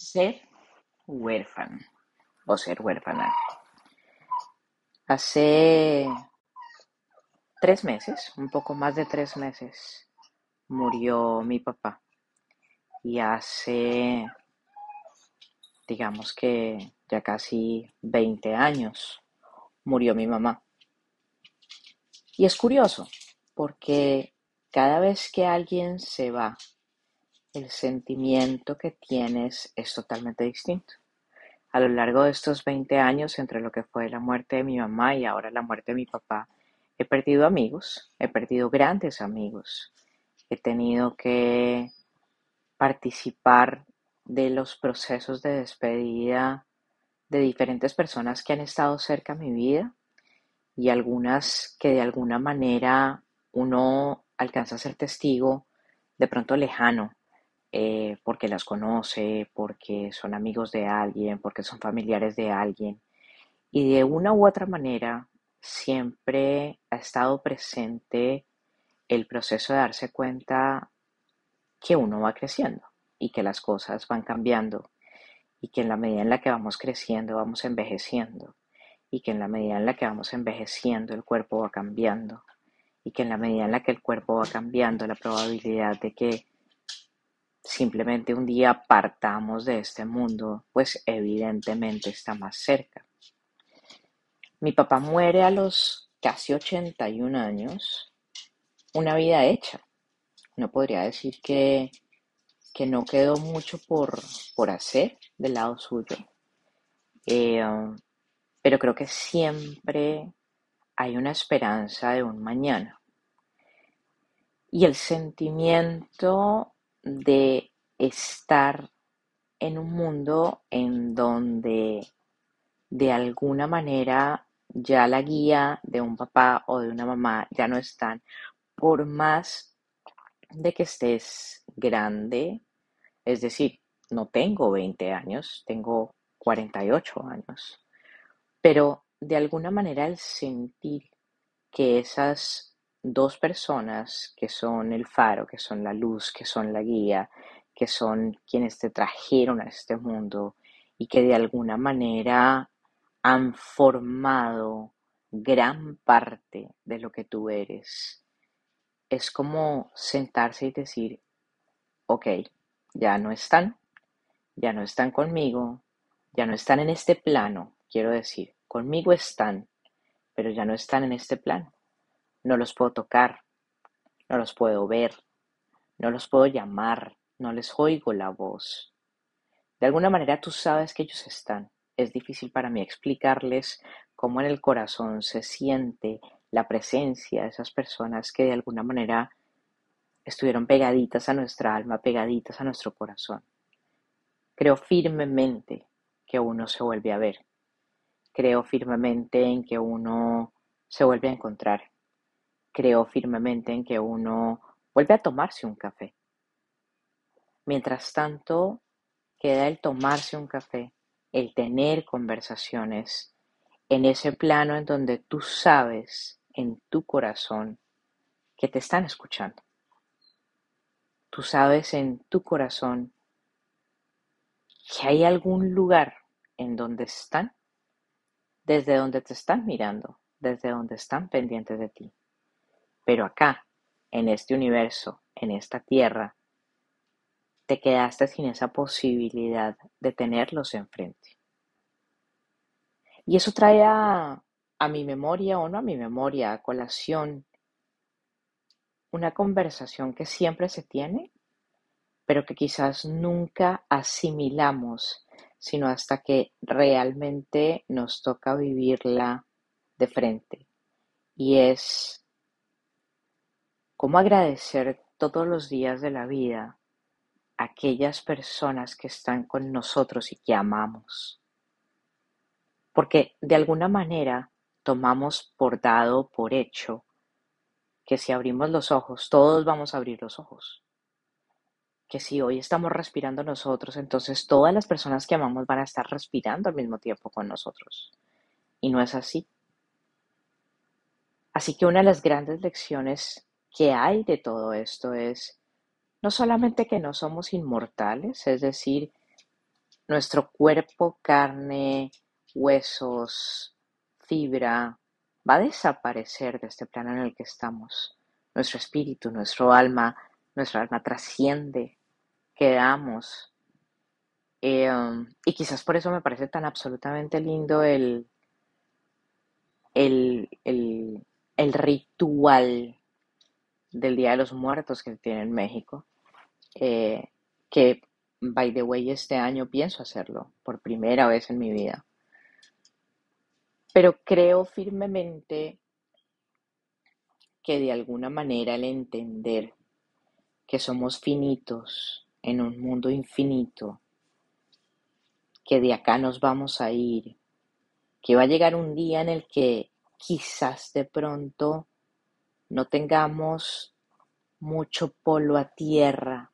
ser huérfano o ser huérfana. Hace tres meses, un poco más de tres meses, murió mi papá. Y hace, digamos que ya casi 20 años, murió mi mamá. Y es curioso, porque cada vez que alguien se va, el sentimiento que tienes es totalmente distinto. A lo largo de estos 20 años, entre lo que fue la muerte de mi mamá y ahora la muerte de mi papá, he perdido amigos, he perdido grandes amigos, he tenido que participar de los procesos de despedida de diferentes personas que han estado cerca a mi vida y algunas que de alguna manera uno alcanza a ser testigo de pronto lejano eh, porque las conoce, porque son amigos de alguien, porque son familiares de alguien. Y de una u otra manera siempre ha estado presente el proceso de darse cuenta que uno va creciendo y que las cosas van cambiando y que en la medida en la que vamos creciendo vamos envejeciendo y que en la medida en la que vamos envejeciendo el cuerpo va cambiando y que en la medida en la que el cuerpo va cambiando la probabilidad de que simplemente un día partamos de este mundo, pues evidentemente está más cerca. Mi papá muere a los casi 81 años, una vida hecha. No podría decir que, que no quedó mucho por, por hacer del lado suyo, eh, pero creo que siempre hay una esperanza de un mañana. Y el sentimiento de estar en un mundo en donde de alguna manera ya la guía de un papá o de una mamá ya no están, por más de que estés grande, es decir, no tengo 20 años, tengo 48 años, pero de alguna manera el sentir que esas dos personas que son el faro, que son la luz, que son la guía, que son quienes te trajeron a este mundo y que de alguna manera han formado gran parte de lo que tú eres. Es como sentarse y decir, ok, ya no están, ya no están conmigo, ya no están en este plano, quiero decir, conmigo están, pero ya no están en este plano. No los puedo tocar, no los puedo ver, no los puedo llamar, no les oigo la voz. De alguna manera tú sabes que ellos están. Es difícil para mí explicarles cómo en el corazón se siente la presencia de esas personas que de alguna manera estuvieron pegaditas a nuestra alma, pegaditas a nuestro corazón. Creo firmemente que uno se vuelve a ver. Creo firmemente en que uno se vuelve a encontrar creo firmemente en que uno vuelve a tomarse un café. Mientras tanto, queda el tomarse un café, el tener conversaciones en ese plano en donde tú sabes en tu corazón que te están escuchando. Tú sabes en tu corazón que hay algún lugar en donde están, desde donde te están mirando, desde donde están pendientes de ti. Pero acá, en este universo, en esta tierra, te quedaste sin esa posibilidad de tenerlos enfrente. Y eso trae a, mi memoria o no a mi memoria, a colación, una conversación que siempre se tiene, pero que quizás nunca asimilamos, sino hasta que realmente nos toca vivirla de frente. Y es ¿Cómo agradecer todos los días de la vida a aquellas personas que están con nosotros y que amamos? Porque de alguna manera tomamos por dado, por hecho, que si abrimos los ojos, todos vamos a abrir los ojos. Que si hoy estamos respirando nosotros, entonces todas las personas que amamos van a estar respirando al mismo tiempo con nosotros. Y no es así. Así que una de las grandes lecciones que hay de todo esto es no solamente que no somos inmortales, es decir, nuestro cuerpo, carne, huesos, fibra, va a desaparecer de este plano en el que estamos. Nuestro espíritu, nuestro alma, nuestra alma trasciende, quedamos. Eh, um, y quizás por eso me parece tan absolutamente lindo el, el, el, ritual del Día de los Muertos que tiene en México, eh, que, by the way, este año pienso hacerlo por primera vez en mi vida. Pero creo firmemente que de alguna manera el entender que somos finitos en un mundo infinito, que de acá nos vamos a ir, que va a llegar un día en el que quizás de pronto no tengamos mucho polvo a tierra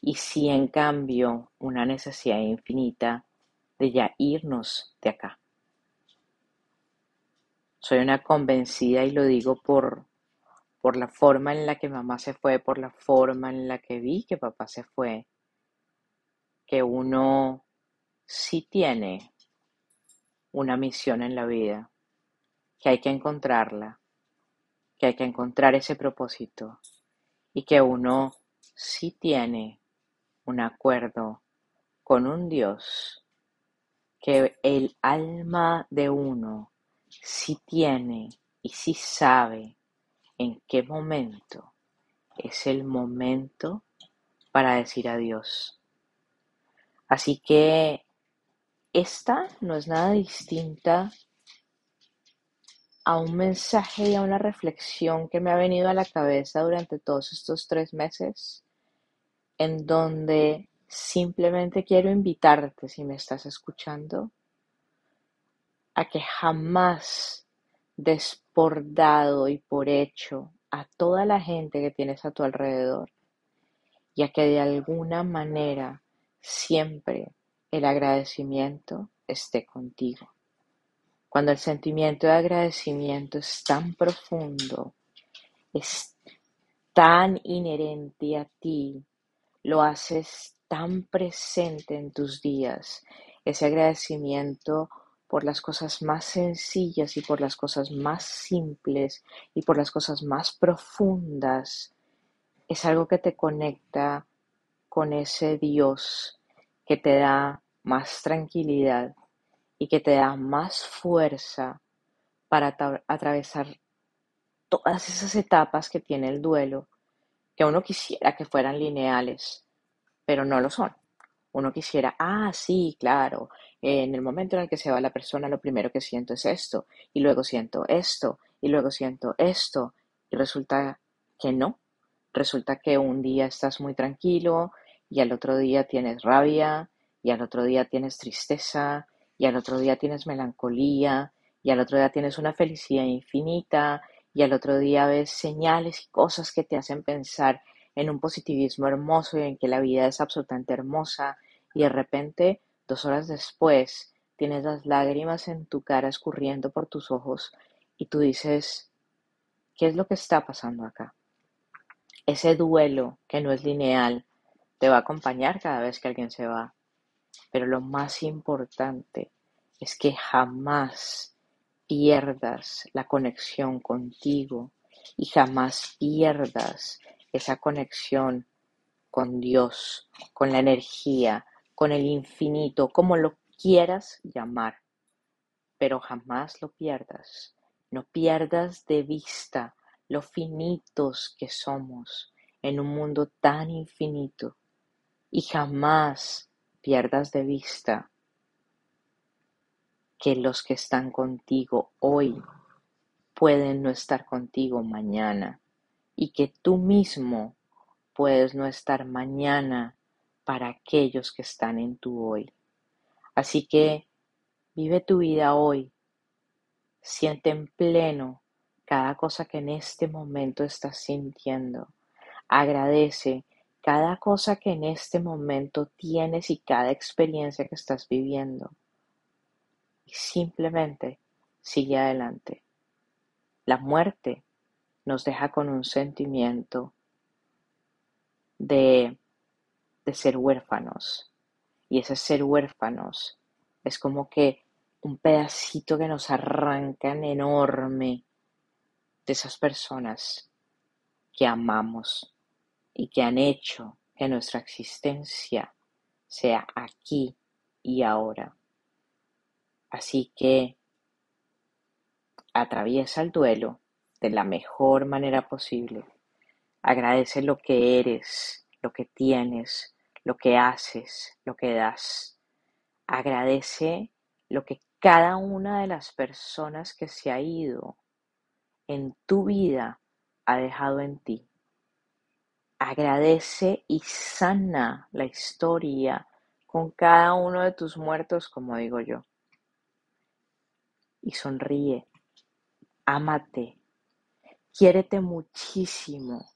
y si en cambio una necesidad infinita de ya irnos de acá. Soy una convencida y lo digo por, por la forma en la que mamá se fue, por la forma en la que vi que papá se fue, que uno sí tiene una misión en la vida, que hay que encontrarla, que hay que encontrar ese propósito y que uno sí tiene un acuerdo con un Dios, que el alma de uno si tiene y si sabe en qué momento es el momento para decir adiós. Así que esta no es nada distinta a un mensaje y a una reflexión que me ha venido a la cabeza durante todos estos tres meses, en donde simplemente quiero invitarte, si me estás escuchando, a que jamás des por dado y por hecho a toda la gente que tienes a tu alrededor y a que de alguna manera siempre el agradecimiento esté contigo. Cuando el sentimiento de agradecimiento es tan profundo, es tan inherente a ti, lo haces tan presente en tus días, ese agradecimiento por las cosas más sencillas y por las cosas más simples y por las cosas más profundas, es algo que te conecta con ese Dios que te da más tranquilidad y que te da más fuerza para atravesar todas esas etapas que tiene el duelo, que uno quisiera que fueran lineales, pero no lo son. Uno quisiera, ah, sí, claro, en el momento en el que se va la persona, lo primero que siento es esto, y luego siento esto, y luego siento esto, y resulta que no. Resulta que un día estás muy tranquilo, y al otro día tienes rabia, y al otro día tienes tristeza, y al otro día tienes melancolía, y al otro día tienes una felicidad infinita, y al otro día ves señales y cosas que te hacen pensar en un positivismo hermoso y en que la vida es absolutamente hermosa, y de repente Dos horas después, tienes las lágrimas en tu cara escurriendo por tus ojos y tú dices, ¿qué es lo que está pasando acá? Ese duelo que no es lineal te va a acompañar cada vez que alguien se va. Pero lo más importante es que jamás pierdas la conexión contigo y jamás pierdas esa conexión con Dios, con la energía, con el infinito, como lo quieras llamar, pero jamás lo pierdas. No pierdas de vista lo finitos que somos en un mundo tan infinito y jamás pierdas de vista que los que están contigo hoy pueden no estar contigo mañana y que tú mismo puedes no estar mañana para aquellos que están en tu hoy. Así que vive tu vida hoy, siente en pleno cada cosa que en este momento estás sintiendo. Agradece cada cosa que en este momento tienes y cada experiencia que estás viviendo. Y simplemente sigue adelante. La muerte nos deja con un sentimiento de de ser huérfanos y ese ser huérfanos es como que un pedacito que nos arrancan enorme de esas personas que amamos y que han hecho que nuestra existencia sea aquí y ahora. Así que atraviesa el duelo de la mejor manera posible. Agradece lo que eres, lo que tienes, lo que haces, lo que das. Agradece lo que cada una de las personas que se ha ido en tu vida ha dejado en ti. Agradece y sana la historia con cada uno de tus muertos, como digo yo. Y sonríe, ámate, quiérete muchísimo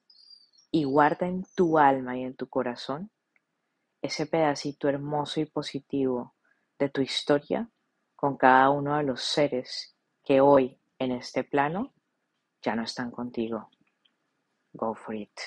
y guarda en tu alma y en tu corazón ese pedacito hermoso y positivo de tu historia con cada uno de los seres que hoy en este plano ya no están contigo. Go for it.